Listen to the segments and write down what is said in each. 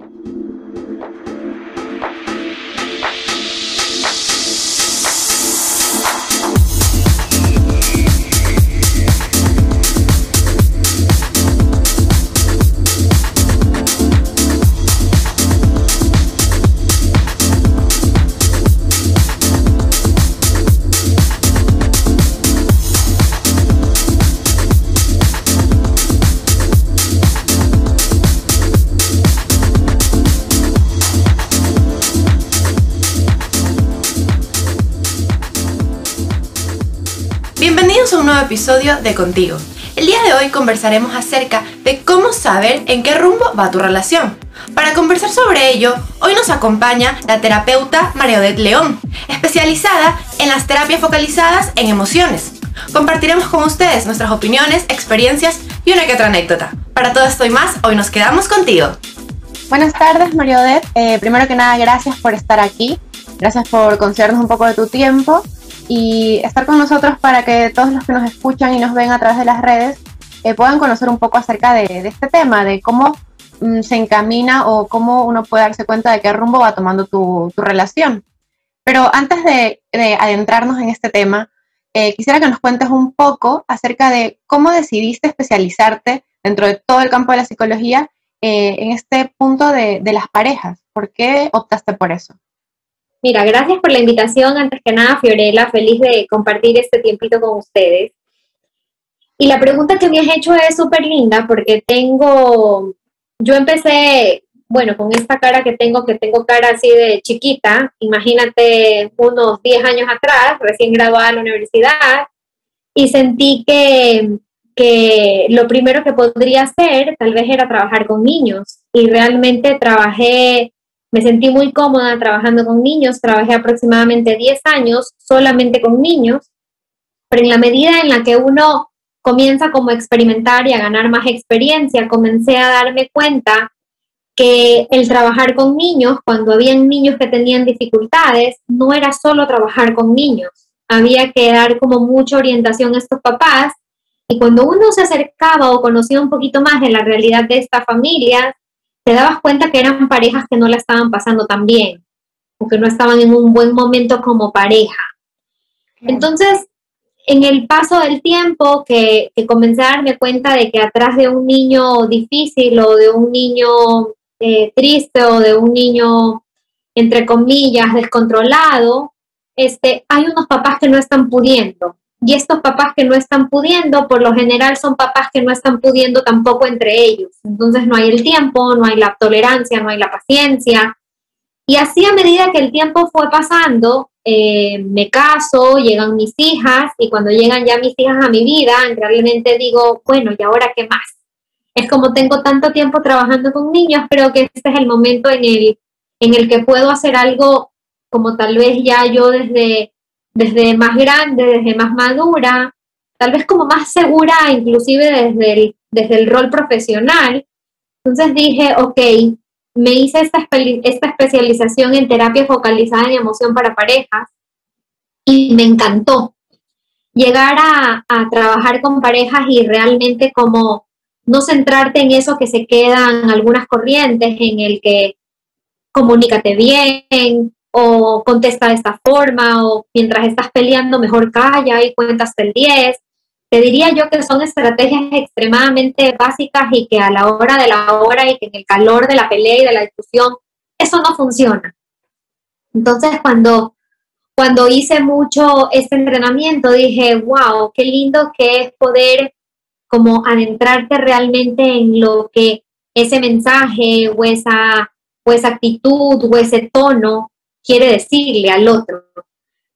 Thank you. De Contigo. El día de hoy conversaremos acerca de cómo saber en qué rumbo va tu relación. Para conversar sobre ello, hoy nos acompaña la terapeuta María Odette León, especializada en las terapias focalizadas en emociones. Compartiremos con ustedes nuestras opiniones, experiencias y una que otra anécdota. Para todo esto y más, hoy nos quedamos contigo. Buenas tardes, María Odette. Eh, primero que nada, gracias por estar aquí. Gracias por concedernos un poco de tu tiempo y estar con nosotros para que todos los que nos escuchan y nos ven a través de las redes eh, puedan conocer un poco acerca de, este tema, de cómo mm, se encamina o cómo uno puede darse cuenta de qué rumbo va tomando tu, relación. Pero antes de, adentrarnos en este tema, eh, quisiera que nos cuentes un poco acerca de cómo decidiste especializarte dentro de todo el campo de la psicología eh, en este punto de, de las parejas. ¿Por qué optaste por eso? Mira, gracias por la invitación. Antes que nada, Fiorella, feliz de compartir este tiempito con ustedes. Y la pregunta que me has hecho es súper linda porque tengo, yo empecé, bueno, con esta cara que tengo, que tengo cara así de chiquita, imagínate unos 10 años atrás, recién graduada de la universidad, y sentí que, que lo primero que podría hacer tal vez era trabajar con niños. Y realmente trabajé me sentí muy cómoda trabajando con niños, trabajé aproximadamente 10 años solamente con niños, pero en la medida en la que uno comienza como a experimentar y a ganar más experiencia, comencé a darme cuenta que el trabajar con niños, cuando habían niños que tenían dificultades, no era solo trabajar con niños, había que dar como mucha orientación a estos papás. Y cuando uno se acercaba o conocía un poquito más de la realidad de esta familia, te dabas cuenta que eran parejas que no la estaban pasando tan bien o que no estaban en un buen momento como pareja. Entonces, en el paso del tiempo que, comencé a darme cuenta de que atrás de un niño difícil o de un niño eh, triste o de un niño, entre comillas, descontrolado, este, hay unos papás que no están pudiendo. Y estos papás que no están pudiendo, por lo general son papás que no están pudiendo tampoco entre ellos. Entonces no hay el tiempo, no hay la tolerancia, no hay la paciencia. Y así a medida que el tiempo fue pasando, eh, me caso, llegan mis hijas y cuando llegan ya mis hijas a mi vida, realmente digo, bueno, ¿y ahora qué más? Es como tengo tanto tiempo trabajando con niños, creo que este es el momento en el, en el que puedo hacer algo como tal vez ya yo desde desde más grande, desde más madura, tal vez como más segura, inclusive desde el, desde el rol profesional. Entonces dije, ok, me hice esta, esta especialización en terapia focalizada en emoción para parejas y me encantó llegar a, a trabajar con parejas y realmente como no centrarte en eso que se quedan algunas corrientes, en el que comunícate bien, o contesta de esta forma, o mientras estás peleando, mejor calla y cuentas el 10. Te diría yo que son estrategias extremadamente básicas y que a la hora de la hora y que en el calor de la pelea y de la discusión, eso no funciona. Entonces, cuando, cuando hice mucho este entrenamiento, dije, wow, qué lindo que es poder como adentrarte realmente en lo que ese mensaje o esa, o esa actitud o ese tono quiere decirle al otro.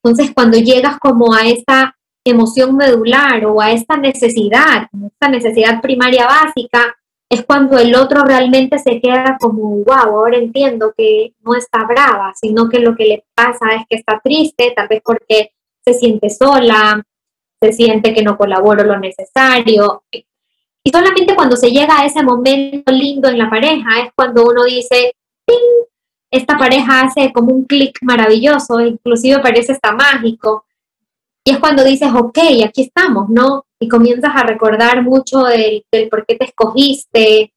Entonces, cuando llegas como a esta emoción medular o a esta necesidad, esta necesidad primaria básica, es cuando el otro realmente se queda como, wow, ahora entiendo que no está brava, sino que lo que le pasa es que está triste, tal vez porque se siente sola, se siente que no colaboro lo necesario. Y solamente cuando se llega a ese momento lindo en la pareja es cuando uno dice, ¡Ting! Esta pareja hace como un clic maravilloso, inclusive parece hasta mágico. Y es cuando dices, ok, aquí estamos, ¿no? Y comienzas a recordar mucho del, por qué te escogiste,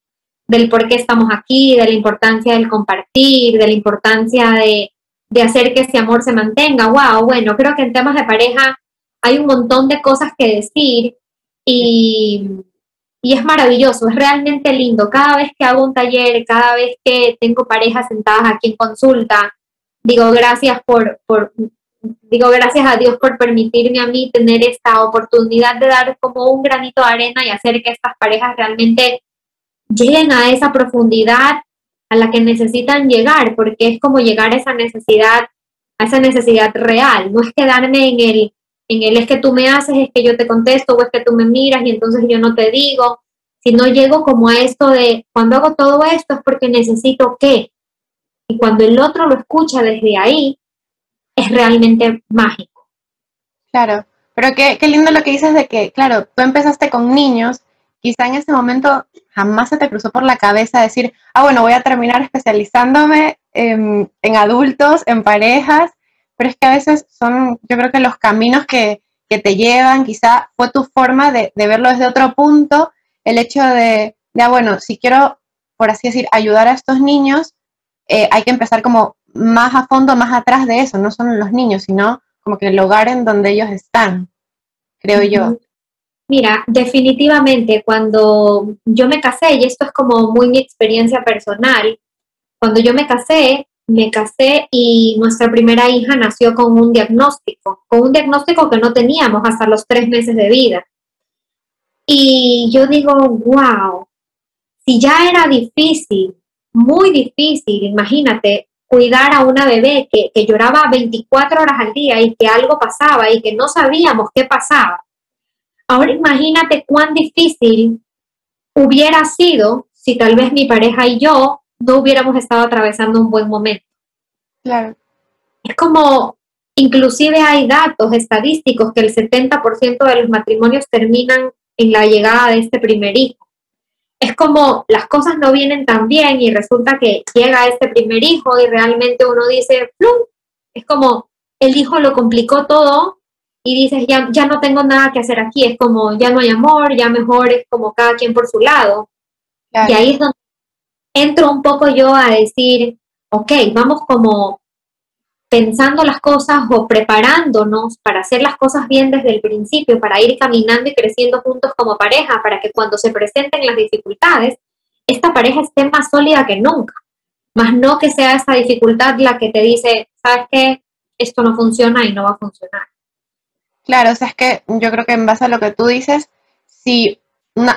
del por qué estamos aquí, de la importancia del compartir, de la importancia de, de hacer que ese amor se mantenga. Wow, bueno, creo que en temas de pareja hay un montón de cosas que decir y, y es maravilloso, es realmente lindo. Cada vez que hago un taller, cada vez que tengo parejas sentadas aquí en consulta, digo gracias por, digo gracias a Dios por permitirme a mí tener esta oportunidad de dar como un granito de arena y hacer que estas parejas realmente lleguen a esa profundidad a la que necesitan llegar, porque es como llegar a esa necesidad, a esa necesidad real, no es quedarme en el, en el es que tú me haces, es que yo te contesto o es que tú me miras y entonces yo no te digo, sino llego como a esto de cuando hago todo esto es porque necesito qué. Y cuando el otro lo escucha desde ahí, es realmente mágico. Claro, pero qué, qué lindo lo que dices de que, claro, tú empezaste con niños, quizá en ese momento jamás se te cruzó por la cabeza decir, ah, bueno, voy a terminar especializándome en, adultos, en parejas, pero es que a veces son, yo creo que los caminos que, te llevan, quizá fue tu forma de, verlo desde otro punto, el hecho de, de, ah, bueno, si quiero, por así decir, ayudar a estos niños, eh, hay que empezar como más a fondo, más atrás de eso, no son los niños, sino como que el hogar en donde ellos están, creo yo. Mira, definitivamente cuando yo me casé, y esto es como muy mi experiencia personal, cuando yo me casé, me casé y nuestra primera hija nació con un diagnóstico, con un diagnóstico que no teníamos hasta los tres meses de vida. Y yo digo, wow, si ya era difícil, muy difícil, imagínate, cuidar a una bebé que, que lloraba 24 horas al día y que algo pasaba y que no sabíamos qué pasaba Ahora imagínate cuán difícil hubiera sido si tal vez mi pareja y yo no hubiéramos estado atravesando un buen momento. Claro. Es como, inclusive hay datos estadísticos que el 70% de los matrimonios terminan en la llegada de este primer hijo. Es como las cosas no vienen tan bien y resulta que llega este primer hijo y realmente uno dice, ¡plum! es como el hijo lo complicó todo y dices, ya, ya no tengo nada que hacer aquí, es como, ya no hay amor, ya mejor es como cada quien por su lado. Y ahí es donde entro un poco yo a decir, ok, vamos como pensando las cosas o preparándonos para hacer las cosas bien desde el principio, para ir caminando y creciendo juntos como pareja, para que cuando se presenten las dificultades, esta pareja esté más sólida que nunca, más no que sea esa dificultad la que te dice, sabes qué, esto no funciona y no va a funcionar. Claro, o sea, es que yo creo que en base a lo que tú dices, si,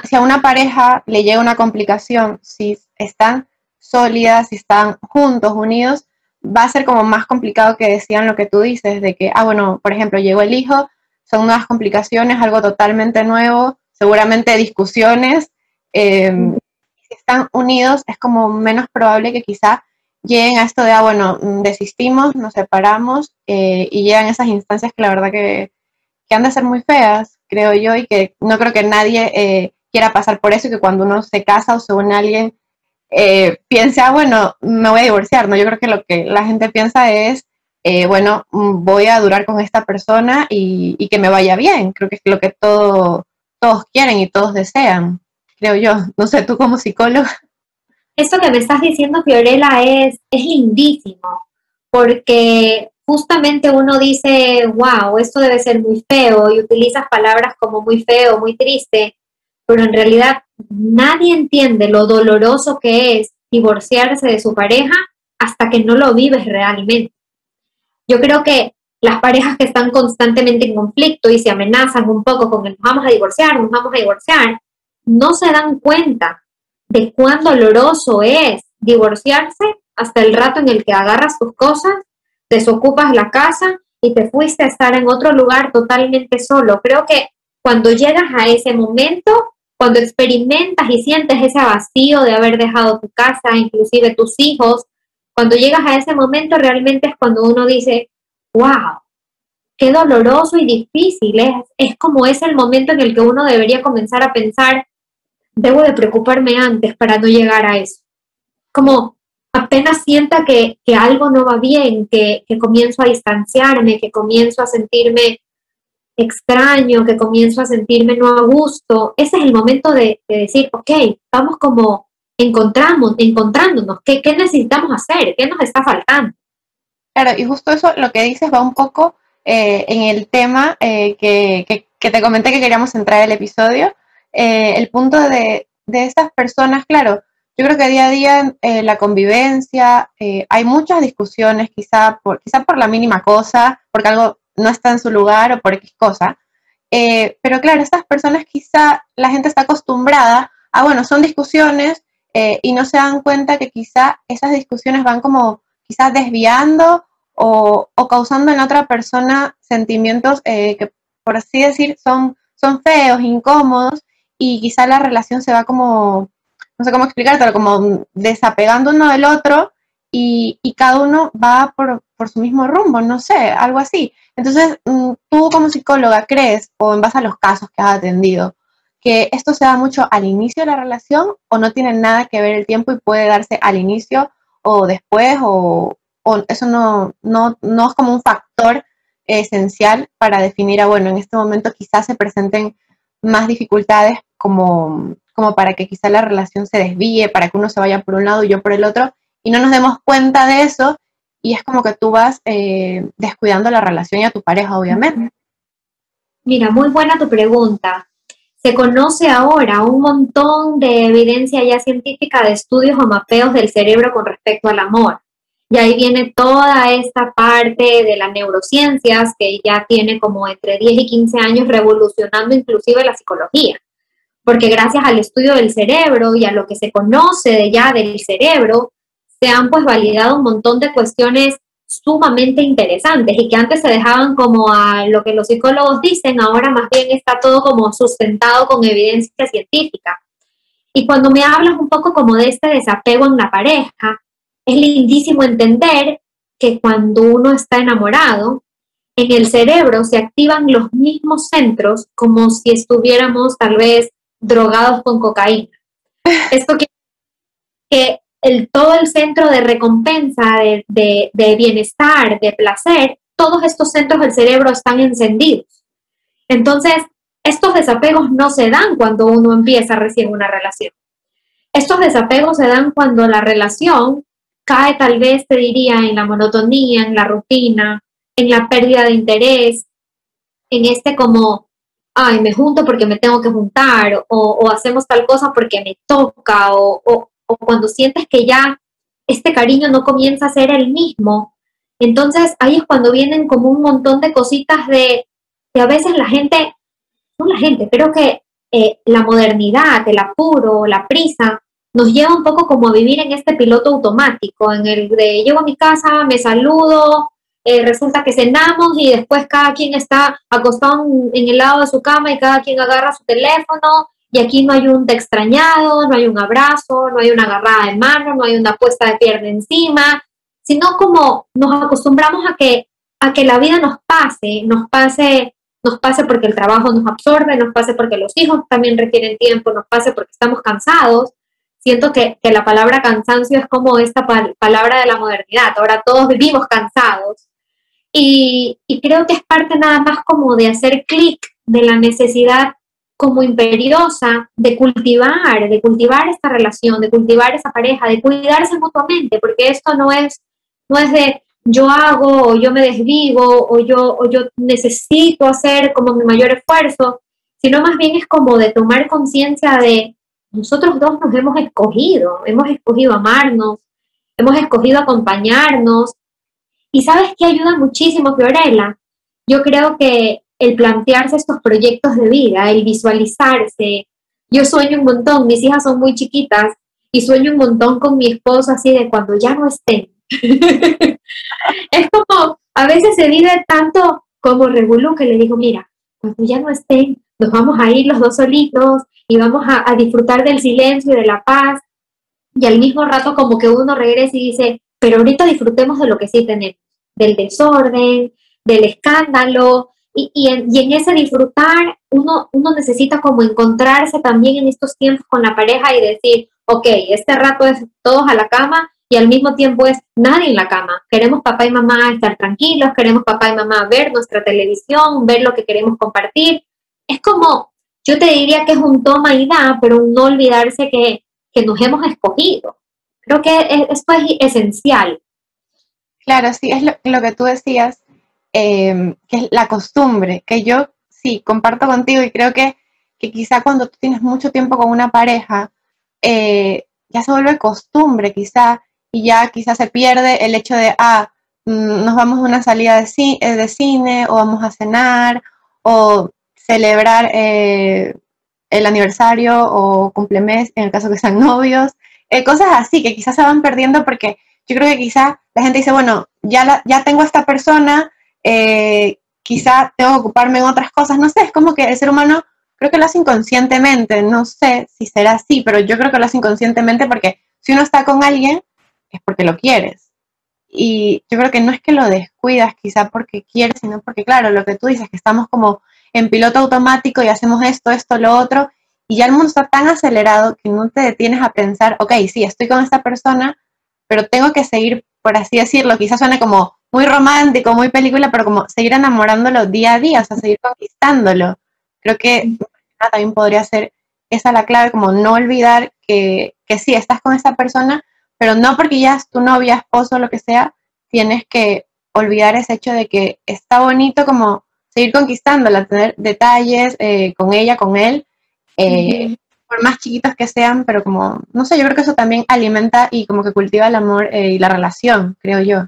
si a una pareja le llega una complicación, si están sólidas, si están juntos, unidos, va a ser como más complicado que decían lo que tú dices, de que, ah, bueno, por ejemplo, llegó el hijo, son nuevas complicaciones, algo totalmente nuevo, seguramente discusiones. Em, si están unidos, es como menos probable que quizá lleguen a esto de, ah, bueno, desistimos, nos separamos eh, y llegan esas instancias que la verdad que que han de ser muy feas, creo yo, y que no creo que nadie eh, quiera pasar por eso y que cuando uno se casa o se une a alguien eh, piense, ah, bueno, me voy a divorciar, ¿no? Yo creo que lo que la gente piensa es, eh, bueno, voy a durar con esta persona y, que me vaya bien. Creo que es lo que todo, todos quieren y todos desean, creo yo. No sé, tú como psicóloga. Esto que me estás diciendo, Fiorella, es, es lindísimo, porque justamente uno dice, wow, esto debe ser muy feo y utilizas palabras como muy feo, muy triste, pero en realidad nadie entiende lo doloroso que es divorciarse de su pareja hasta que no lo vives realmente. Yo creo que las parejas que están constantemente en conflicto y se amenazan un poco con el vamos a divorciar, nos vamos a divorciar, no se dan cuenta de cuán doloroso es divorciarse hasta el rato en el que agarras tus cosas desocupas la casa y te fuiste a estar en otro lugar totalmente solo. Creo que cuando llegas a ese momento, cuando experimentas y sientes ese vacío de haber dejado tu casa, inclusive tus hijos, cuando llegas a ese momento realmente es cuando uno dice, wow, qué doloroso y difícil es. Es como es el momento en el que uno debería comenzar a pensar, debo de preocuparme antes para no llegar a eso. Como apenas sienta que, algo no va bien, que, comienzo a distanciarme, que comienzo a sentirme extraño, que comienzo a sentirme no a gusto, ese es el momento de, decir, ok, vamos como encontramos, encontrándonos, ¿qué, qué necesitamos hacer? ¿Qué nos está faltando? Claro, y justo eso lo que dices va un poco eh, en el tema eh, que, que, que, te comenté que queríamos entrar el episodio, eh, el punto de, de estas personas, claro, yo creo que día a día eh, la convivencia, eh, hay muchas discusiones, quizá por, quizá por la mínima cosa, porque algo no está en su lugar o por X cosa. Eh, pero claro, estas personas quizá la gente está acostumbrada a, bueno, son discusiones eh, y no se dan cuenta que quizá esas discusiones van como quizás desviando o, o, causando en otra persona sentimientos que, por así decir, son, son feos, incómodos y quizá la relación se va como no sé cómo explicártelo, como desapegando uno del otro y, y cada uno va por, por, su mismo rumbo, no sé, algo así. Entonces, mm, tú como psicóloga crees, o en base a los casos que has atendido, que esto se da mucho al inicio de la relación o no tiene nada que ver el tiempo y puede darse al inicio o después o, o eso no, no, no es como un factor esencial para definir a, bueno, en este momento quizás se presenten más dificultades como como para que quizá la relación se desvíe, para que uno se vaya por un lado y yo por el otro, y no nos demos cuenta de eso, y es como que tú vas eh, descuidando la relación y a tu pareja, obviamente. Mira, muy buena tu pregunta. Se conoce ahora un montón de evidencia ya científica de estudios o mapeos del cerebro con respecto al amor. Y ahí viene toda esta parte de las neurociencias que ya tiene como entre 10 y 15 años revolucionando inclusive la psicología porque gracias al estudio del cerebro y a lo que se conoce de ya del cerebro, se han pues validado un montón de cuestiones sumamente interesantes y que antes se dejaban como a lo que los psicólogos dicen, ahora más bien está todo como sustentado con evidencia científica. Y cuando me hablas un poco como de este desapego en la pareja, es lindísimo entender que cuando uno está enamorado, en el cerebro se activan los mismos centros como si estuviéramos tal vez drogados con cocaína. Esto quiere que el, todo el centro de recompensa, de, de, de, bienestar, de placer, todos estos centros del cerebro están encendidos. Entonces, estos desapegos no se dan cuando uno empieza recién una relación. Estos desapegos se dan cuando la relación cae tal vez, te diría, en la monotonía, en la rutina, en la pérdida de interés, en este como ay, me junto porque me tengo que juntar, o, o hacemos tal cosa porque me toca, o, o, o, cuando sientes que ya este cariño no comienza a ser el mismo, entonces ahí es cuando vienen como un montón de cositas de que a veces la gente, no la gente, creo que eh, la modernidad, el apuro, la prisa, nos lleva un poco como a vivir en este piloto automático, en el de llego a mi casa, me saludo, eh, resulta que cenamos y después cada quien está acostado en el lado de su cama y cada quien agarra su teléfono y aquí no hay un te extrañado, no hay un abrazo, no hay una agarrada de mano, no hay una puesta de pierna encima, sino como nos acostumbramos a que, a que la vida nos pase, nos pase, nos pase porque el trabajo nos absorbe, nos pase porque los hijos también requieren tiempo, nos pase porque estamos cansados. Siento que, que la palabra cansancio es como esta pal palabra de la modernidad. Ahora todos vivimos cansados y, creo que es parte nada más como de hacer clic de la necesidad como imperiosa de cultivar, de cultivar esta relación, de cultivar esa pareja, de cuidarse mutuamente, porque esto no es, no es de yo hago o yo me desvivo o yo, o yo necesito hacer como mi mayor esfuerzo, sino más bien es como de tomar conciencia de nosotros dos nos hemos escogido, hemos escogido amarnos, hemos escogido acompañarnos, y sabes que ayuda muchísimo, Fiorella. Yo creo que el plantearse estos proyectos de vida, el visualizarse. Yo sueño un montón, mis hijas son muy chiquitas y sueño un montón con mi esposo así de cuando ya no estén. es como, a veces se vive tanto como revolú que le digo, mira, cuando ya no estén, nos vamos a ir los dos solitos y vamos a, a disfrutar del silencio y de la paz. Y al mismo rato como que uno regresa y dice, pero ahorita disfrutemos de lo que sí tenemos, del desorden, del escándalo, y, y, en, y en, ese disfrutar uno, uno necesita como encontrarse también en estos tiempos con la pareja y decir, ok, este rato es todos a la cama y al mismo tiempo es nadie en la cama. Queremos papá y mamá estar tranquilos, queremos papá y mamá ver nuestra televisión, ver lo que queremos compartir. Es como, yo te diría que es un toma y da, pero no olvidarse que que nos hemos escogido. Creo que esto es esencial. Claro, sí, es lo, que tú decías, em, que es la costumbre, que yo sí comparto contigo y creo que, que quizá cuando tú tienes mucho tiempo con una pareja, eh, ya se vuelve costumbre quizá y ya quizá se pierde el hecho de, ah, mm, nos vamos a una salida de, eh, de cine o vamos a cenar o celebrar eh, el aniversario o cumplemes en el caso que sean novios, cosas así que quizás se van perdiendo porque yo creo que quizá la gente dice, bueno, ya, ya tengo a esta persona, eh, quizá tengo que ocuparme en otras cosas, no sé, es como que el ser humano creo que lo hace inconscientemente, no sé si será así, pero yo creo que lo hace inconscientemente porque si uno está con alguien es porque lo quieres. Y yo creo que no es que lo descuidas quizá porque quieres, sino porque, claro, lo que tú dices, que estamos como en piloto automático y hacemos esto, esto, lo otro, y ya el mundo está tan acelerado que no te detienes a pensar, ok, sí, estoy con esta persona, pero tengo que seguir, por así decirlo, quizás suene como muy romántico, muy película, pero como seguir enamorándolo día a día, o sea, seguir conquistándolo. Creo que también podría ser esa la clave, como no olvidar que, que sí, estás con esa persona, pero no porque ya es tu novia, esposo, lo que sea, tienes que olvidar ese hecho de que está bonito como seguir conquistándola, tener detalles eh, con ella, con él, eh, por más chiquitos que sean, pero como, no sé, yo creo que eso también alimenta y como que cultiva el amor eh, y la relación, creo yo.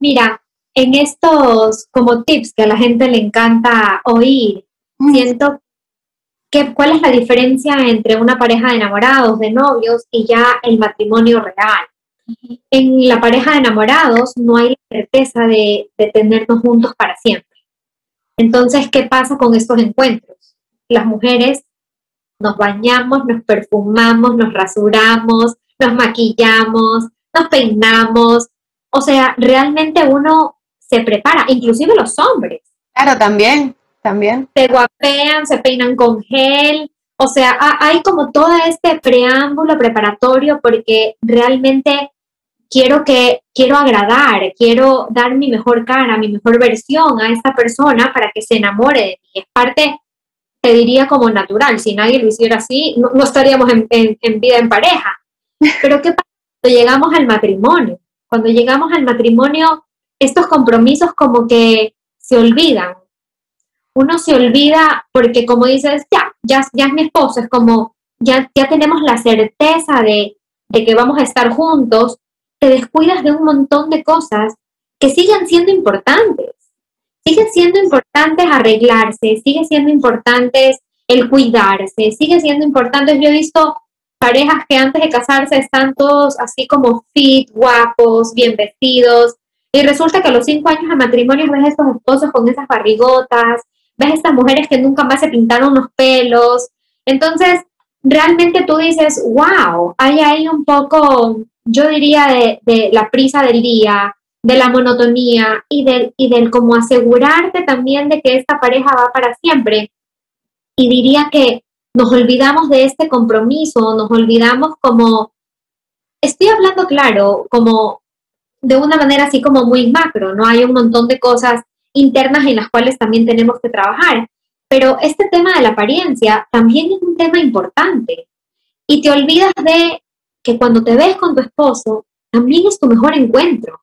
Mira, en estos como tips que a la gente le encanta oír, siento que cuál es la diferencia entre una pareja de enamorados, de novios y ya el matrimonio real. En la pareja de enamorados no hay certeza de, de tenernos juntos para siempre. Entonces, ¿qué pasa con estos encuentros? Las mujeres nos bañamos, nos perfumamos, nos rasuramos, nos maquillamos, nos peinamos. O sea, realmente uno se prepara, inclusive los hombres. Claro, también, también. Se guapean, se peinan con gel. O sea, hay como todo este preámbulo preparatorio porque realmente quiero que quiero agradar, quiero dar mi mejor cara, mi mejor versión a esta persona para que se enamore de mí. Es parte te diría como natural. Si nadie lo hiciera así, no, estaríamos en, vida en pareja. Pero ¿qué pasa cuando llegamos al matrimonio? Cuando llegamos al matrimonio, estos compromisos como que se olvidan. Uno se olvida porque como dices, ya, ya, ya es mi esposo, es como, ya, ya tenemos la certeza de, de que vamos a estar juntos, te descuidas de un montón de cosas que siguen siendo importantes sigue siendo importante arreglarse, sigue siendo importante el cuidarse, sigue siendo importante. Yo he visto parejas que antes de casarse están todos así como fit, guapos, bien vestidos, y resulta que a los cinco años de matrimonio ves estos esposos con esas barrigotas, ves estas mujeres que nunca más se pintaron los pelos. Entonces, realmente tú dices, wow, hay ahí un poco, yo diría, de la prisa del día, de la monotonía y del, y del como asegurarte también de que esta pareja va para siempre. Y diría que nos olvidamos de este compromiso, nos olvidamos como, estoy hablando claro, como de una manera así como muy macro, ¿no? Hay un montón de cosas internas en las cuales también tenemos que trabajar, pero este tema de la apariencia también es un tema importante. Y te olvidas de que cuando te ves con tu esposo, también es tu mejor encuentro.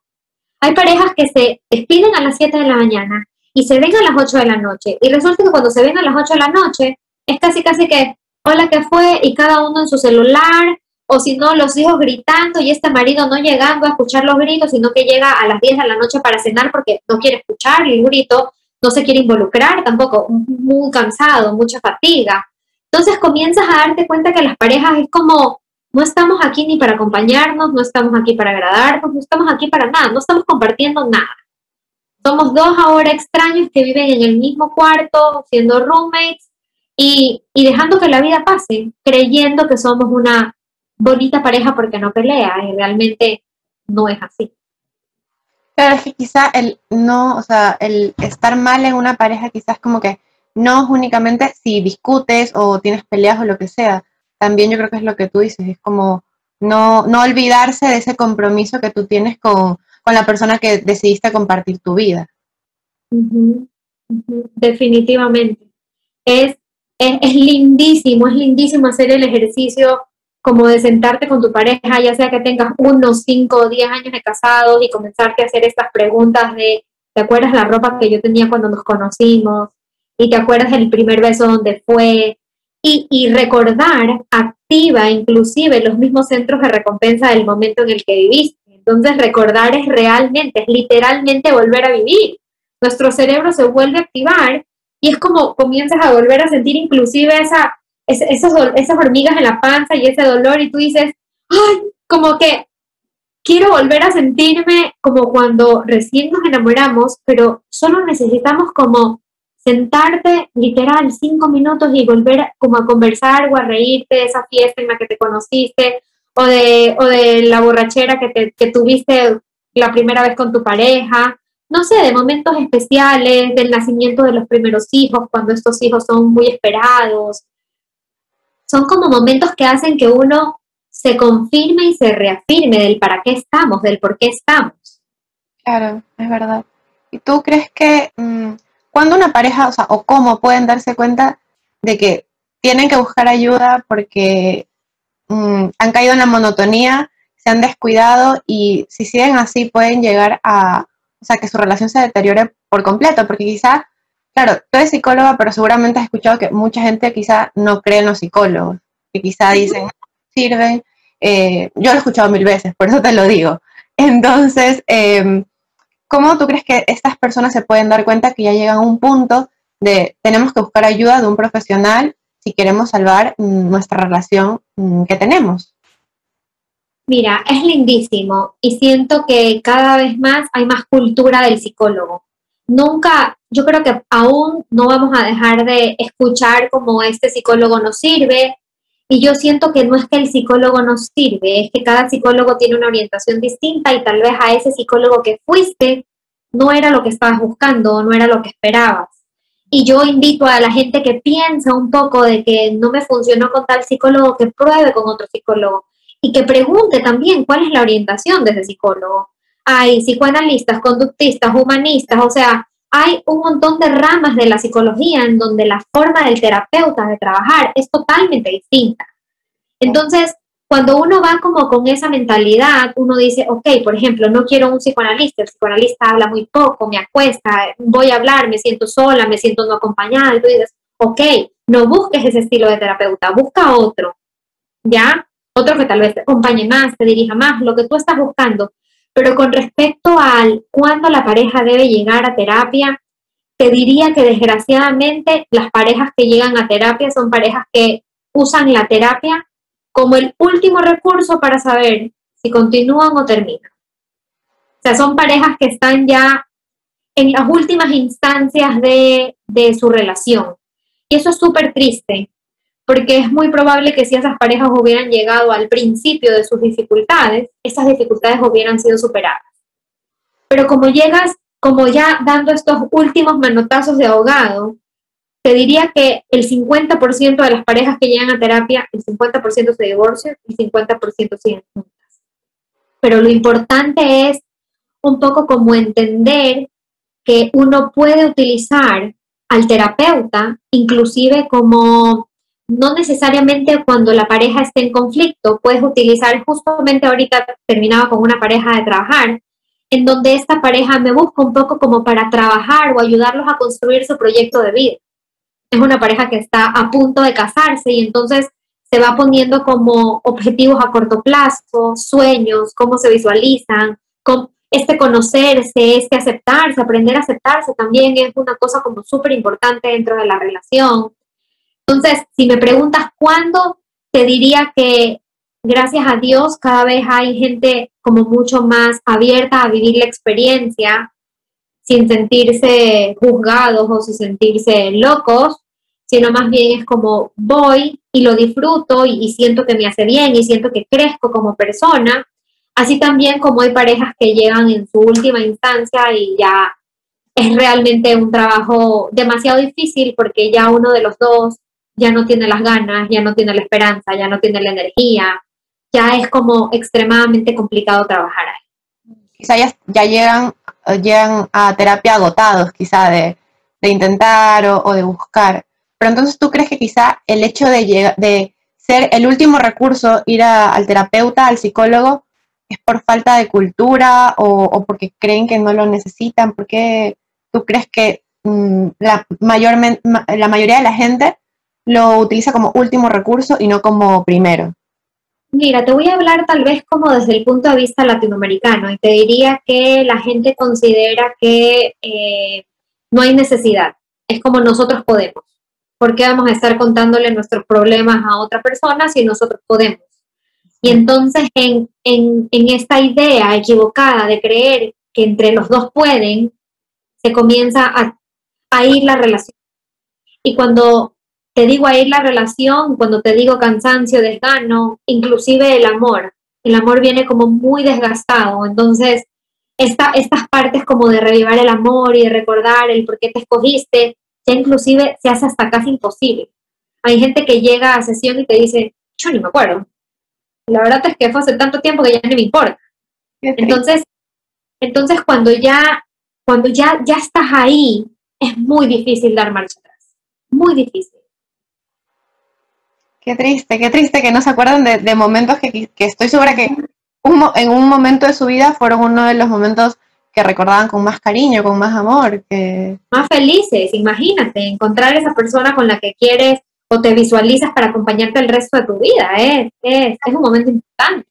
Hay parejas que se despiden a las 7 de la mañana y se ven a las 8 de la noche. Y resulta que cuando se ven a las 8 de la noche, es casi casi que, hola, ¿qué fue? Y cada uno en su celular, o si no, los hijos gritando y este marido no llegando a escuchar los gritos, sino que llega a las 10 de la noche para cenar porque no quiere escuchar el grito, no se quiere involucrar tampoco, muy cansado, mucha fatiga. Entonces comienzas a darte cuenta que las parejas es como no estamos aquí ni para acompañarnos, no estamos aquí para agradarnos, no estamos aquí para nada, no estamos compartiendo nada. Somos dos ahora extraños que viven en el mismo cuarto, siendo roommates y, dejando que la vida pase, creyendo que somos una bonita pareja porque no pelea y realmente no es así. Pero es que quizá el no, o sea, el estar mal en una pareja quizás como que no es únicamente si discutes o tienes peleas o lo que sea, también yo creo que es lo que tú dices, es como no, no olvidarse de ese compromiso que tú tienes con, la persona que decidiste compartir tu vida. Definitivamente. Es, es, lindísimo, es lindísimo hacer el ejercicio como de sentarte con tu pareja, ya sea que tengas unos 5 o 10 años de casados y comenzarte a hacer estas preguntas de, ¿te acuerdas la ropa que yo tenía cuando nos conocimos? ¿Y te acuerdas del primer beso donde fue? Y, recordar activa inclusive los mismos centros de recompensa del momento en el que viviste. Entonces recordar es realmente, es literalmente volver a vivir. Nuestro cerebro se vuelve a activar y es como comienzas a volver a sentir inclusive esa, esas, esas hormigas en la panza y ese dolor y tú dices, ay, como que quiero volver a sentirme como cuando recién nos enamoramos, pero solo necesitamos como sentarte literal cinco minutos y volver como a conversar o a reírte de esa fiesta en la que te conociste o de, o de la borrachera que, te, que tuviste la primera vez con tu pareja, no sé, de momentos especiales, del nacimiento de los primeros hijos, cuando estos hijos son muy esperados. Son como momentos que hacen que uno se confirme y se reafirme del para qué estamos, del por qué estamos. Claro, es verdad. ¿Y tú crees que mm, cuando una pareja, o sea, o cómo pueden darse cuenta de que tienen que buscar ayuda porque mm, han caído en la monotonía, se han descuidado y si siguen así pueden llegar a, o sea, que su relación se deteriore por completo, porque quizá, claro, tú eres psicóloga, pero seguramente has escuchado que mucha gente quizá no cree en los psicólogos, que quizá dicen, sirven, eh, yo lo he escuchado mil veces, por eso te lo digo. Entonces, em, ¿cómo tú crees que estas personas se pueden dar cuenta que ya llegan a un punto de tenemos que buscar ayuda de un profesional si queremos salvar nuestra relación mm, que tenemos? Mira, es lindísimo y siento que cada vez más hay más cultura del psicólogo. Nunca, yo creo que aún no vamos a dejar de escuchar como este psicólogo nos sirve y yo siento que no es que el psicólogo nos sirve, es que cada psicólogo tiene una orientación distinta y tal vez a ese psicólogo que fuiste no era lo que estabas buscando no era lo que esperabas. Y yo invito a la gente que piensa un poco de que no me funcionó con tal psicólogo, que pruebe con otro psicólogo y que pregunte también cuál es la orientación de ese psicólogo. Hay psicoanalistas, conductistas, humanistas, o sea, hay un montón de ramas de la psicología en donde la forma del terapeuta de trabajar es totalmente distinta. Entonces, cuando uno va como con esa mentalidad, uno dice, ok, por ejemplo, no quiero un psicoanalista, el psicoanalista habla muy poco, me acuesta, voy a hablar, me siento sola, me siento no acompañada, y tú dices, ok, no busques ese estilo de terapeuta, busca otro, ¿ya? otro que tal vez te acompañe más, te dirija más, lo que tú estás buscando. Pero con respecto al cuándo la pareja debe llegar a terapia, te diría que desgraciadamente las parejas que llegan a terapia son parejas que usan la terapia como el último recurso para saber si continúan o terminan. O sea, son parejas que están ya en las últimas instancias de, de su relación. Y eso es súper triste, porque es muy probable que si esas parejas hubieran llegado al principio de sus dificultades, esas dificultades hubieran sido superadas. Pero como llegas, como ya dando estos últimos manotazos de ahogado, te diría que el 50% de las parejas que llegan a terapia, el 50% se divorcian y el 50% siguen juntas. Pero lo importante es un poco como entender que uno puede utilizar al terapeuta inclusive como no necesariamente cuando la pareja esté en conflicto, puedes utilizar, justamente ahorita terminaba con una pareja de trabajar, en donde esta pareja me busca un poco como para trabajar o ayudarlos a construir su proyecto de vida. Es una pareja que está a punto de casarse y entonces se va poniendo como objetivos a corto plazo, sueños, cómo se visualizan, este conocerse, este aceptarse, aprender a aceptarse también es una cosa como súper importante dentro de la relación entonces, si me preguntas cuándo, te diría que gracias a Dios cada vez hay gente como mucho más abierta a vivir la experiencia sin sentirse juzgados o sin sentirse locos, sino más bien es como voy y lo disfruto y, siento que me hace bien y siento que crezco como persona. Así también como hay parejas que llegan en su última instancia y ya es realmente un trabajo demasiado difícil porque ya uno de los dos ya no tiene las ganas, ya no tiene la esperanza, ya no tiene la energía, ya es como extremadamente complicado trabajar ahí. Quizá ya, ya llegan, llegan a terapia agotados, quizá de, intentar o, de buscar. Pero entonces tú crees que quizá el hecho de, de ser el último recurso, ir al terapeuta, al psicólogo, es por falta de cultura o, porque creen que no lo necesitan? ¿Por qué tú crees que mm, la, mayor, la mayoría de la gente lo utiliza como último recurso y no como primero? Mira, te voy a hablar tal vez como desde el punto de vista latinoamericano y te diría que la gente considera que eh, no hay necesidad, es como nosotros podemos. ¿Por qué vamos a estar contándole nuestros problemas a otra persona si nosotros podemos? Y entonces en, esta idea equivocada de creer que entre los dos pueden, se comienza a, a ir la relación. Y cuando te digo a ir la relación, cuando te digo cansancio, desgano, inclusive el amor, el amor viene como muy desgastado. Entonces, esta, estas partes como de revivar el amor y de recordar el por qué te escogiste, ya inclusive se hace hasta casi imposible. Hay gente que llega a sesión y te dice, yo ni me acuerdo. La verdad es que fue hace tanto tiempo que ya no me importa. Entonces, entonces cuando ya, cuando ya, ya estás ahí, es muy difícil dar marcha atrás. Muy difícil. Qué triste, qué triste que no se acuerdan de, momentos que, que, estoy segura que en un momento de su vida fueron uno de los momentos que recordaban con más cariño, con más amor. Que... Más felices, imagínate, encontrar esa persona con la que quieres o te visualizas para acompañarte el resto de tu vida. ¿eh? Es, es, un momento importante.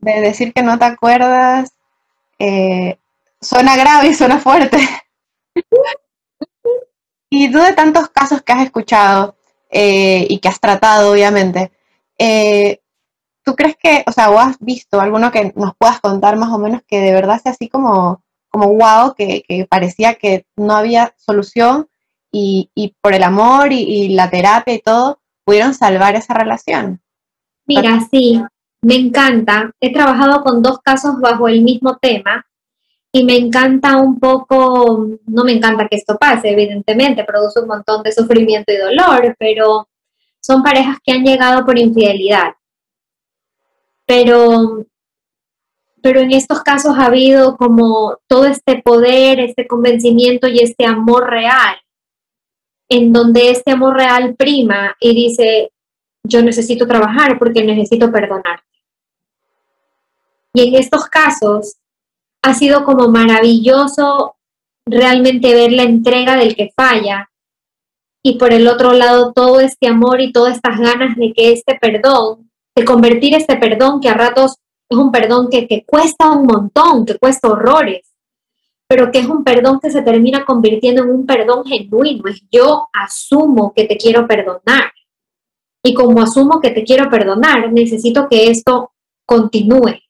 De decir que no te acuerdas, eh, suena grave y suena fuerte. y tú de tantos casos que has escuchado eh, y que has tratado, obviamente, eh, ¿tú crees que, o sea, o has visto alguno que nos puedas contar más o menos que de verdad sea así como como wow, que, parecía que no había solución y, por el amor y, la terapia y todo, pudieron salvar esa relación. Mira, sí, me encanta. He trabajado con dos casos bajo el mismo tema y me encanta un poco, no me encanta que esto pase, evidentemente, produce un montón de sufrimiento y dolor, pero son parejas que han llegado por infidelidad. Pero pero en estos casos ha habido como todo este poder, este convencimiento y este amor real, en donde este amor real prima y dice, yo necesito trabajar porque necesito perdonarte. Y en estos casos ha sido como maravilloso realmente ver la entrega del que falla y por el otro lado todo este amor y todas estas ganas de que este perdón, de convertir este perdón que a ratos es un perdón que, que cuesta un montón, que cuesta horrores, pero que es un perdón que se termina convirtiendo en un perdón genuino. Es yo asumo que te quiero perdonar. Y como asumo que te quiero perdonar, necesito que esto continúe.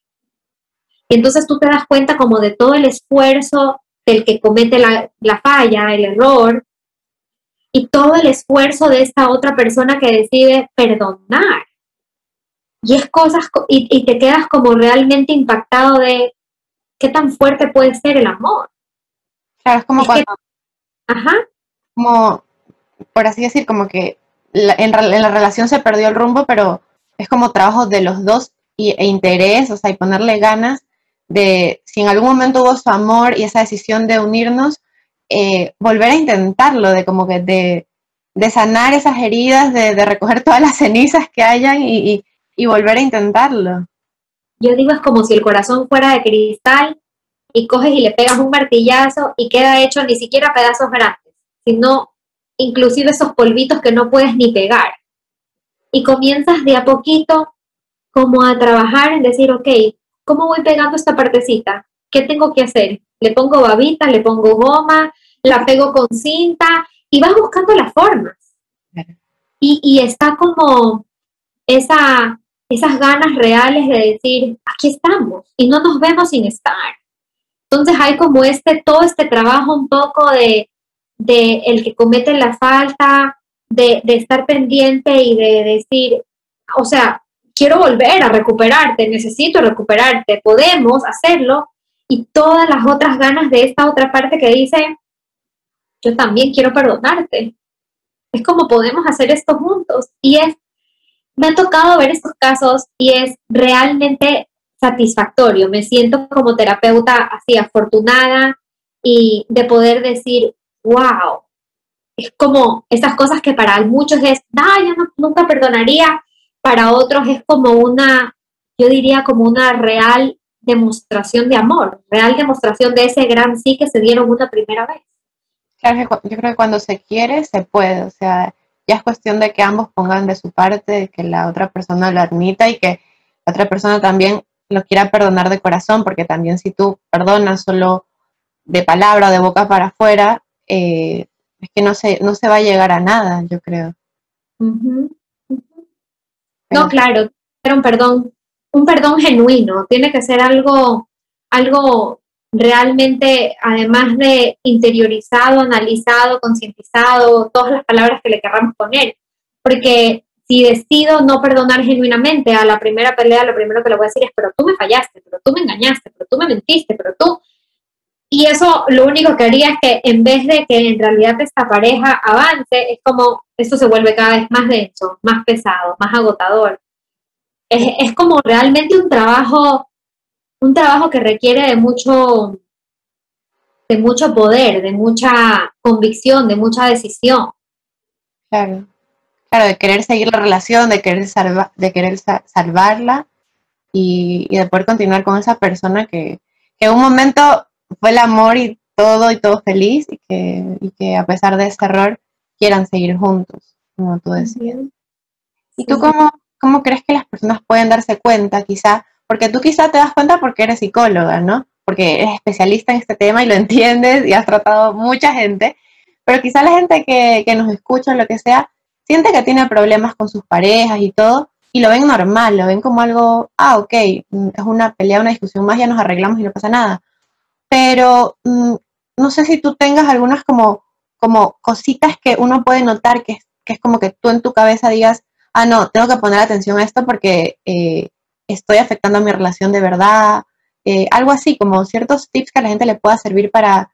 Y entonces tú te das cuenta como de todo el esfuerzo del que comete la, la falla, el error, y todo el esfuerzo de esta otra persona que decide perdonar. Y es cosas, y, te quedas como realmente impactado de qué tan fuerte puede ser el amor. Claro, es como cuando. ajá. Como, por así decir, como que en, la relación se perdió el rumbo, pero es como trabajo de los dos y, e interés, o sea, y ponerle ganas de, si en algún momento hubo su amor y esa decisión de unirnos, eh, volver a intentarlo, de como que de, sanar esas heridas, de, de, recoger todas las cenizas que hayan y, y volver a intentarlo. Yo digo, es como si el corazón fuera de cristal y coges y le pegas un martillazo y queda hecho ni siquiera pedazos grandes, sino inclusive esos polvitos que no puedes ni pegar. Y comienzas de a poquito como a trabajar en decir, ok, ¿cómo voy pegando esta partecita? ¿Qué tengo que hacer? Le pongo babita, le pongo goma, la pego con cinta y vas buscando las formas. Y, y está como esa, esas ganas reales de decir, aquí estamos y no nos vemos sin estar. Entonces hay como este, todo este trabajo un poco de, de el que comete la falta, de, de estar pendiente y de decir, o sea, quiero volver a recuperarte, necesito recuperarte, podemos hacerlo, y todas las otras ganas de esta otra parte que dice, yo también quiero perdonarte. Es como podemos hacer esto juntos. Y es me ha tocado ver estos casos y es realmente satisfactorio. Me siento como terapeuta así afortunada y de poder decir, wow, es como esas cosas que para muchos es, ah, yo nunca perdonaría, para otros es como una, yo diría como una real demostración de amor, real demostración de ese gran sí que se dieron una primera vez. Claro, yo creo que cuando se quiere, se puede, o sea, ya es cuestión de que ambos pongan de su parte, de que la otra persona lo admita y que la otra persona también lo quiera perdonar de corazón, porque también si tú perdonas solo de palabra o de boca para afuera, eh, es que no se, no se va a llegar a nada, yo creo. No, claro, pero un perdón, un perdón genuino, tiene que ser algo, algo realmente, además de interiorizado, analizado, concientizado, todas las palabras que le querramos poner, porque si decido no perdonar genuinamente a la primera pelea, lo primero que le voy a decir es, pero tú me fallaste, pero tú me engañaste, pero tú me mentiste, pero tú... Y eso lo único que haría es que en vez de que en realidad esta pareja avance, es como esto se vuelve cada vez más denso, más pesado, más agotador. Es, es como realmente un trabajo, un trabajo que requiere de mucho, de mucho poder, de mucha convicción, de mucha decisión. Claro claro, de querer seguir la relación, de querer, salva, de querer salvarla y, de poder continuar con esa persona que, en un momento fue el amor y todo y todo feliz y que, y que a pesar de ese error quieran seguir juntos, como tú decías. ¿Y tú cómo, cómo crees que las personas pueden darse cuenta quizá? Porque tú quizá te das cuenta porque eres psicóloga, ¿no? Porque eres especialista en este tema y lo entiendes y has tratado mucha gente, pero quizá la gente que, que nos escucha o lo que sea, siente que tiene problemas con sus parejas y todo, y lo ven normal, lo ven como algo, ah, ok, es una pelea, una discusión más, ya nos arreglamos y no pasa nada. Pero mm, no sé si tú tengas algunas como, como cositas que uno puede notar que, que, es como que tú en tu cabeza digas, ah, no, tengo que poner atención a esto porque eh, estoy afectando a mi relación de verdad. Eh, algo así, como ciertos tips que a la gente le pueda servir para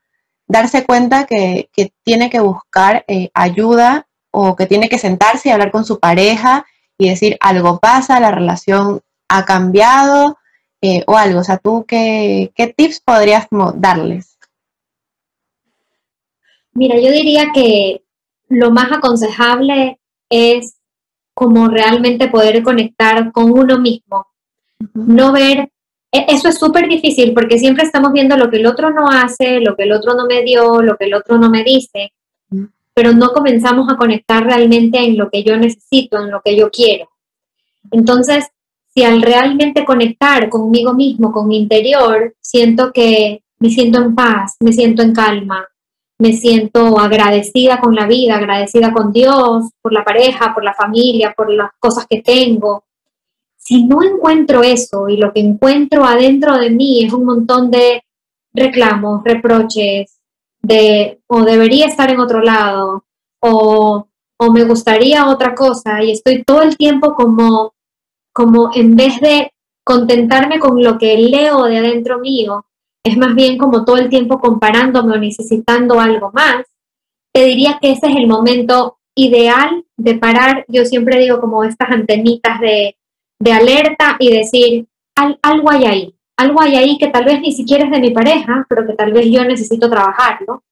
darse cuenta que, que tiene que buscar eh, ayuda o que tiene que sentarse y hablar con su pareja y decir algo pasa, la relación ha cambiado eh, o algo. O sea, ¿tú qué, tips podrías darles? Mira, yo diría que lo más aconsejable es como realmente poder conectar con uno mismo. No ver, e, eso es súper difícil porque siempre estamos viendo lo que el otro no hace, lo que el otro no me dio, lo que el otro no me dice pero no comenzamos a conectar realmente en lo que yo necesito, en lo que yo quiero. Entonces, si al realmente conectar conmigo mismo, con mi interior, siento que me siento en paz, me siento en calma, me siento agradecida con la vida, agradecida con Dios, por la pareja, por la familia, por las cosas que tengo. Si no encuentro eso y lo que encuentro adentro de mí es un montón de reclamos, reproches, de o debería estar en otro lado o, o me gustaría otra cosa y estoy todo el tiempo como, como en vez de contentarme con lo que leo de adentro mío, es más bien como todo el tiempo comparándome o necesitando algo más, te diría que ese es el momento ideal de parar, yo siempre digo como estas antenitas de, de alerta y decir, algo hay ahí, algo hay ahí que tal vez ni siquiera es de mi pareja, pero que tal vez yo necesito trabajarlo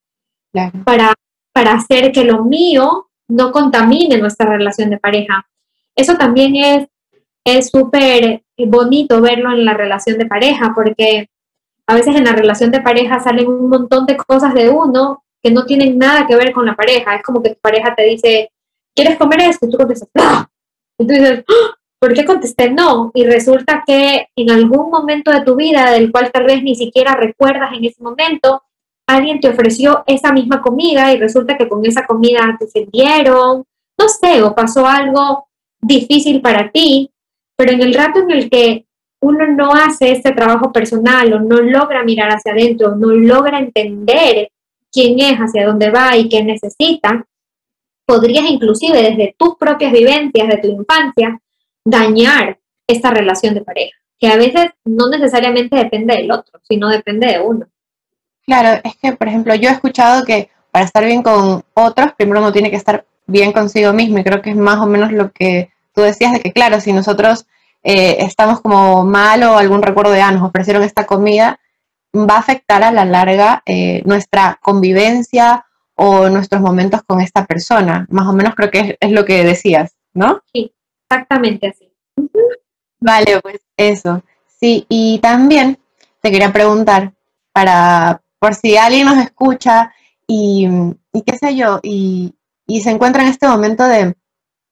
para, para hacer que lo mío no contamine nuestra relación de pareja. Eso también es es súper bonito verlo en la relación de pareja, porque a veces en la relación de pareja salen un montón de cosas de uno que no tienen nada que ver con la pareja. Es como que tu pareja te dice, ¿quieres comer esto? Y tú contestas, ¡Ah! Y tú dices, ¡Ah! ¿por qué contesté no? Y resulta que en algún momento de tu vida, del cual tal vez ni siquiera recuerdas en ese momento, alguien te ofreció esa misma comida y resulta que con esa comida te sentieron, no sé, o pasó algo difícil para ti, pero en el rato en el que uno no hace este trabajo personal o no logra mirar hacia adentro, no logra entender quién es, hacia dónde va y qué necesita, podrías inclusive desde tus propias vivencias de tu infancia dañar esta relación de pareja, que a veces no necesariamente depende del otro, sino depende de uno. Claro, es que, por ejemplo, yo he escuchado que para estar bien con otros, primero uno tiene que estar bien consigo mismo y creo que es más o menos lo que tú decías de que, claro, si nosotros eh, estamos como mal o algún recuerdo de, ah, nos ofrecieron esta comida, va a afectar a la larga eh, nuestra convivencia o nuestros momentos con esta persona. Más o menos creo que es lo que decías, ¿no? Sí, Exactamente así. Vale, pues eso. Sí, y también te quería preguntar, para, por si alguien nos escucha y, qué sé yo, y, se encuentra en este momento de,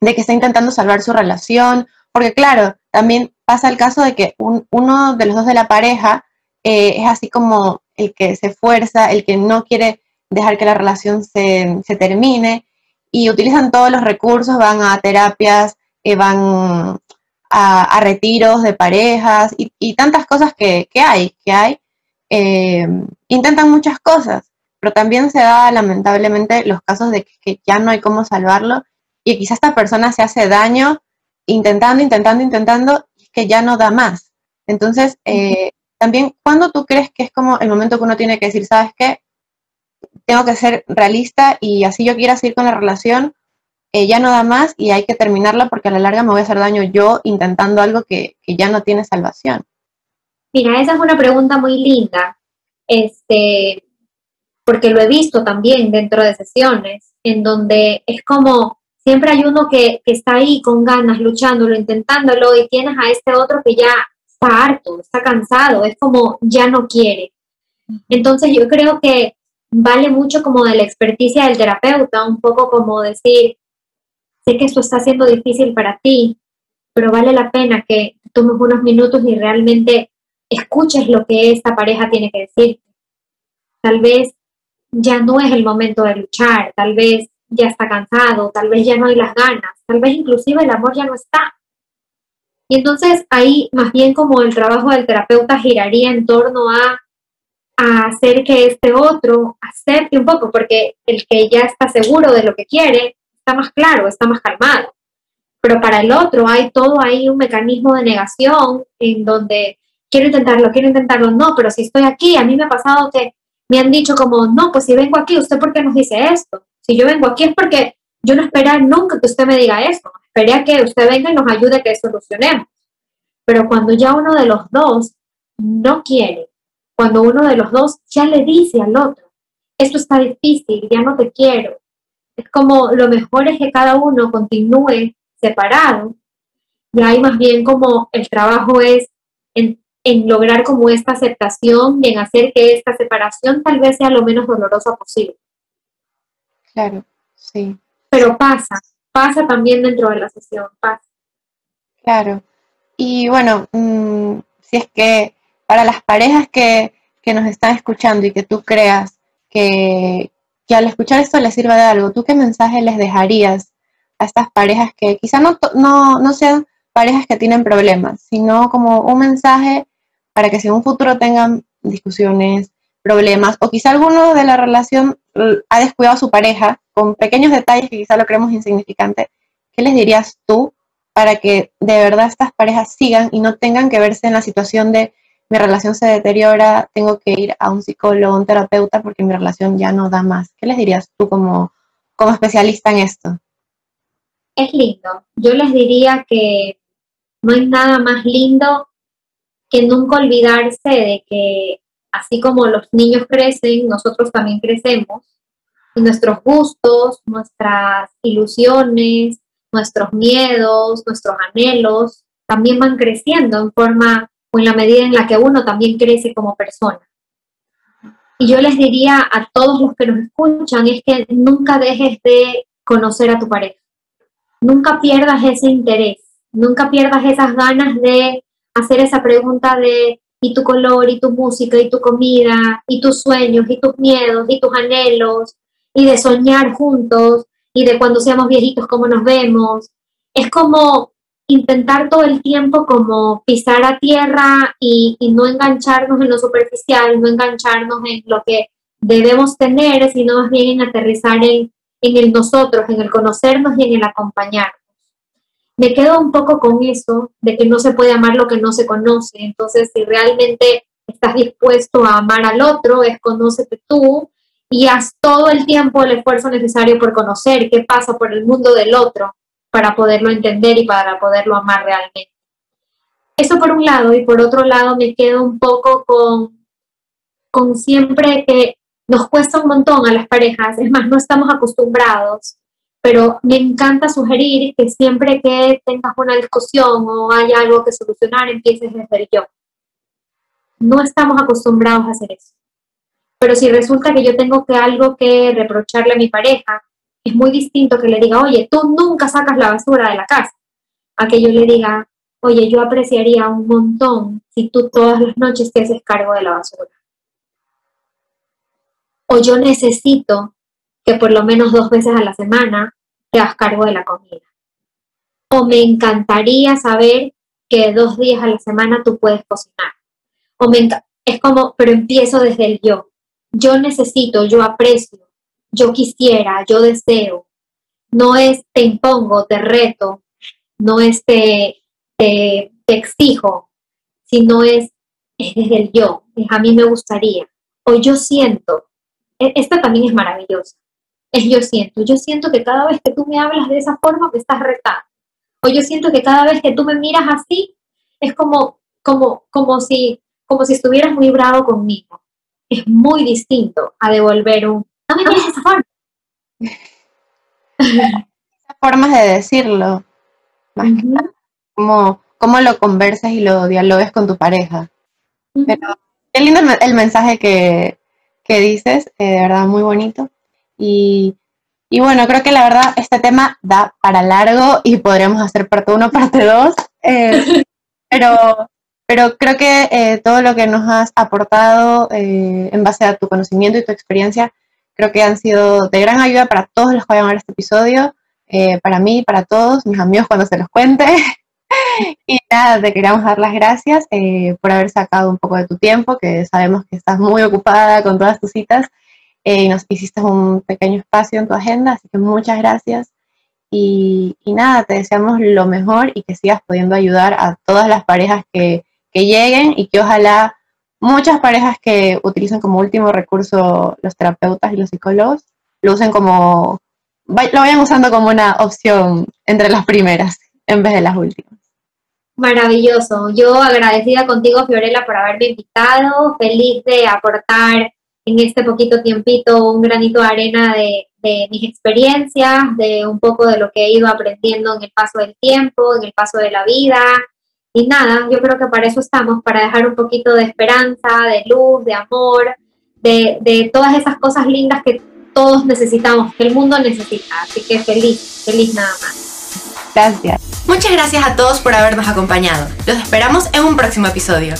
que está intentando salvar su relación, porque claro, también pasa el caso de que uno de los dos de la pareja eh, es así como el que se esfuerza, el que no quiere dejar que la relación se, termine y utilizan todos los recursos, van a terapias, eh, van a, retiros de parejas y, tantas cosas que, hay, que hay. Eh, intentan muchas cosas, pero también se da lamentablemente los casos de que, ya no hay cómo salvarlo y quizás esta persona se hace daño intentando, intentando, intentando y que ya no da más. Entonces, eh, también, ¿cuándo tú crees que es como el momento que uno tiene que decir, sabes qué? Tengo que ser realista y así yo quiera seguir con la relación, eh, ya no da más y hay que terminarla porque a la larga me voy a hacer daño yo intentando algo que, ya no tiene salvación. Mira, esa es una pregunta muy linda, este, porque lo he visto también dentro de sesiones, en donde es como siempre hay uno que, que está ahí con ganas, luchándolo, intentándolo, y tienes a este otro que ya está harto, está cansado, es como ya no quiere. Entonces yo creo que vale mucho como de la experticia del terapeuta, un poco como decir, sé que esto está siendo difícil para ti, pero vale la pena que tomes unos minutos y realmente escuches lo que esta pareja tiene que decir. Tal vez ya no es el momento de luchar, tal vez ya está cansado, tal vez ya no hay las ganas, tal vez inclusive el amor ya no está. Y entonces ahí más bien como el trabajo del terapeuta giraría en torno a, a hacer que este otro acepte un poco, porque el que ya está seguro de lo que quiere, está más claro, está más calmado. Pero para el otro hay todo ahí un mecanismo de negación en donde quiero intentarlo, quiero intentarlo, no, pero si estoy aquí, a mí me ha pasado que me han dicho como, no, pues si vengo aquí, ¿usted por qué nos dice esto? Si yo vengo aquí es porque yo no esperaba nunca que usted me diga esto, esperé a que usted venga y nos ayude a que solucionemos. Pero cuando ya uno de los dos no quiere, cuando uno de los dos ya le dice al otro, esto está difícil, ya no te quiero, es como lo mejor es que cada uno continúe separado. Y ahí más bien como el trabajo es en, lograr como esta aceptación y en hacer que esta separación tal vez sea lo menos dolorosa posible. Claro, sí. Pero pasa, pasa también dentro de la sesión, pasa. Claro. Y bueno, mm, si es que para las parejas que, que nos están escuchando y que tú creas que, que al escuchar esto les sirva de algo, ¿tú qué mensaje les dejarías a estas parejas que quizá no, no, sean parejas que tienen problemas, sino como un mensaje para que si en un futuro tengan discusiones, problemas, o quizá alguno de la relación ha descuidado a su pareja con pequeños detalles que quizá lo creemos insignificante, ¿qué les dirías tú para que de verdad estas parejas sigan y no tengan que verse en la situación de mi relación se deteriora, tengo que ir a un psicólogo, un terapeuta, porque mi relación ya no da más. ¿Qué les dirías tú como, como especialista en esto? Es lindo. Yo les diría que no hay nada más lindo que nunca olvidarse de que así como los niños crecen, nosotros también crecemos. Y nuestros gustos, nuestras ilusiones, nuestros miedos, nuestros anhelos, también van creciendo en forma o en la medida en la que uno también crece como persona. Y yo les diría a todos los que nos escuchan es que nunca dejes de conocer a tu pareja. Nunca pierdas ese interés, nunca pierdas esas ganas de hacer esa pregunta de y tu color, y tu música, y tu comida, y tus sueños, y tus miedos, y tus anhelos, y de soñar juntos, y de cuando seamos viejitos cómo nos vemos. Es como intentar todo el tiempo como pisar a tierra y, no engancharnos en lo superficial, no engancharnos en lo que debemos tener, sino más bien en aterrizar en, en el nosotros, en el conocernos y en el acompañarnos. Me quedo un poco con eso, de que no se puede amar lo que no se conoce. Entonces, si realmente estás dispuesto a amar al otro, es conócete tú y haz todo el tiempo el esfuerzo necesario por conocer qué pasa por el mundo del otro para poderlo entender y para poderlo amar realmente. Eso por un lado, y por otro lado me quedo un poco con, con siempre que nos cuesta un montón a las parejas, es más, no estamos acostumbrados pero me encanta sugerir que siempre que tengas una discusión o hay algo que solucionar, empieces desde el yo. No estamos acostumbrados a hacer eso. Pero si resulta que yo tengo que algo que reprocharle a mi pareja, es muy distinto que le diga, oye, tú nunca sacas la basura de la casa, a que yo le diga, oye, yo apreciaría un montón si tú todas las noches te haces cargo de la basura. O yo necesito que por lo menos dos veces a la semana te hagas cargo de la comida. O me encantaría saber que dos días a la semana tú puedes cocinar. O me es como, pero empiezo desde el yo yo necesito, yo aprecio, yo quisiera, yo deseo. No es te impongo, te reto, no es te, te, exijo, sino es, es desde el yo, es a mí me gustaría. O yo siento, e, esta también es maravillosa, es yo siento, yo siento que cada vez que tú me hablas de esa forma me estás retando. O yo siento que cada vez que tú me miras así, es como, como, como, si, como si estuvieras muy bravo conmigo es muy distinto a devolver un, no me tienes esa forma. formas de decirlo. como, cómo lo conversas y lo dialogues con tu pareja. Pero qué lindo el mensaje que, dices, eh, de verdad muy bonito. Y, bueno, creo que la verdad este tema da para largo y podríamos hacer parte uno, parte dos. Eh, pero pero creo que eh, todo lo que nos has aportado eh, en base a tu conocimiento y tu experiencia, creo que han sido de gran ayuda para todos los que vayan a ver este episodio, eh, para mí, para todos, mis amigos cuando se los cuente. y nada, te queríamos dar las gracias por haber sacado un poco de tu tiempo, que sabemos que estás muy ocupada con todas tus citas y nos hiciste un pequeño espacio en tu agenda, así que muchas gracias. Y, y, nada, te deseamos lo mejor y que sigas pudiendo ayudar a todas las parejas que que lleguen y que ojalá muchas parejas que utilizan como último recurso los terapeutas y los psicólogos lo usen como, lo vayan usando como una opción entre las primeras en vez de las últimas. Maravilloso. Yo agradecida contigo, Fiorella, por haberme invitado, feliz de aportar en este poquito tiempito un granito de arena de, de mis experiencias, de un poco de lo que he ido aprendiendo en el paso del tiempo, en el paso de la vida, y nada, yo creo que para eso estamos, para dejar un poquito de esperanza, de luz, de amor, de, de todas esas cosas lindas que todos necesitamos, que el mundo necesita. Así que feliz, feliz nada más. Gracias. Muchas gracias a todos por habernos acompañado. Los esperamos en un próximo episodio.